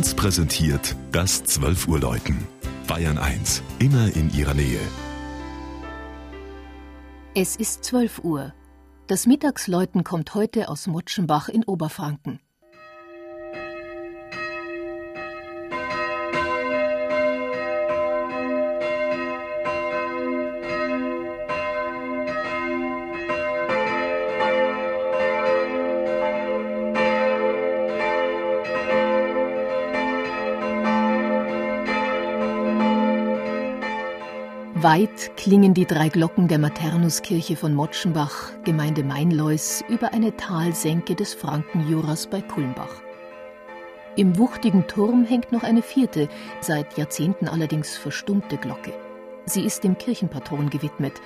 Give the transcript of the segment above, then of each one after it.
1 präsentiert das 12 Uhr Läuten. Bayern 1, immer in ihrer Nähe. Es ist 12 Uhr. Das Mittagsläuten kommt heute aus Mutschenbach in Oberfranken. Weit klingen die drei Glocken der Maternuskirche von Motschenbach, Gemeinde Mainleus, über eine Talsenke des Frankenjuras bei Kulmbach. Im wuchtigen Turm hängt noch eine vierte, seit Jahrzehnten allerdings verstummte Glocke. Sie ist dem Kirchenpatron gewidmet.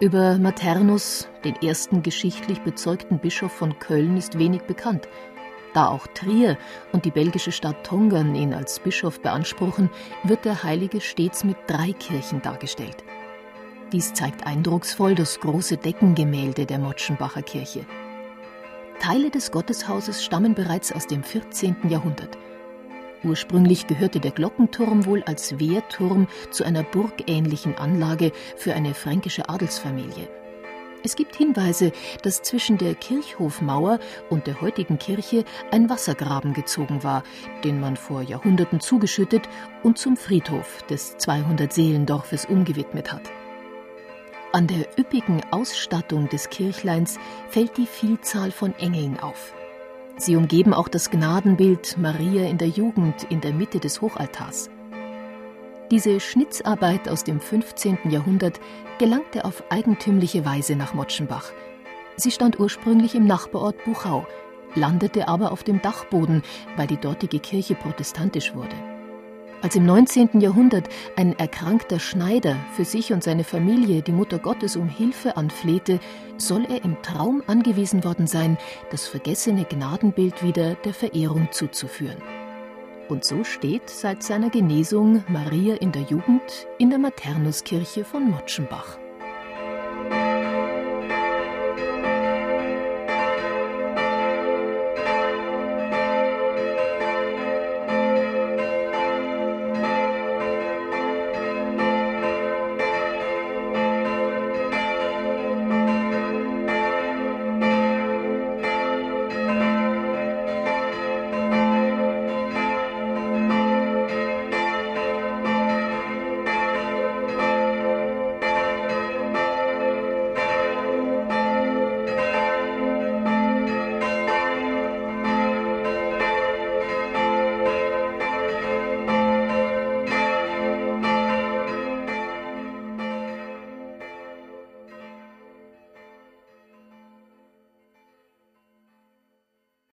Über Maternus, den ersten geschichtlich bezeugten Bischof von Köln, ist wenig bekannt. Da auch Trier und die belgische Stadt Tongern ihn als Bischof beanspruchen, wird der Heilige stets mit drei Kirchen dargestellt. Dies zeigt eindrucksvoll das große Deckengemälde der Motschenbacher Kirche. Teile des Gotteshauses stammen bereits aus dem 14. Jahrhundert. Ursprünglich gehörte der Glockenturm wohl als Wehrturm zu einer burgähnlichen Anlage für eine fränkische Adelsfamilie. Es gibt Hinweise, dass zwischen der Kirchhofmauer und der heutigen Kirche ein Wassergraben gezogen war, den man vor Jahrhunderten zugeschüttet und zum Friedhof des 200-Seelendorfes umgewidmet hat. An der üppigen Ausstattung des Kirchleins fällt die Vielzahl von Engeln auf. Sie umgeben auch das Gnadenbild Maria in der Jugend in der Mitte des Hochaltars. Diese Schnitzarbeit aus dem 15. Jahrhundert gelangte auf eigentümliche Weise nach Motschenbach. Sie stand ursprünglich im Nachbarort Buchau, landete aber auf dem Dachboden, weil die dortige Kirche protestantisch wurde. Als im 19. Jahrhundert ein erkrankter Schneider für sich und seine Familie die Mutter Gottes um Hilfe anflehte, soll er im Traum angewiesen worden sein, das vergessene Gnadenbild wieder der Verehrung zuzuführen. Und so steht seit seiner Genesung Maria in der Jugend in der Maternuskirche von Motschenbach.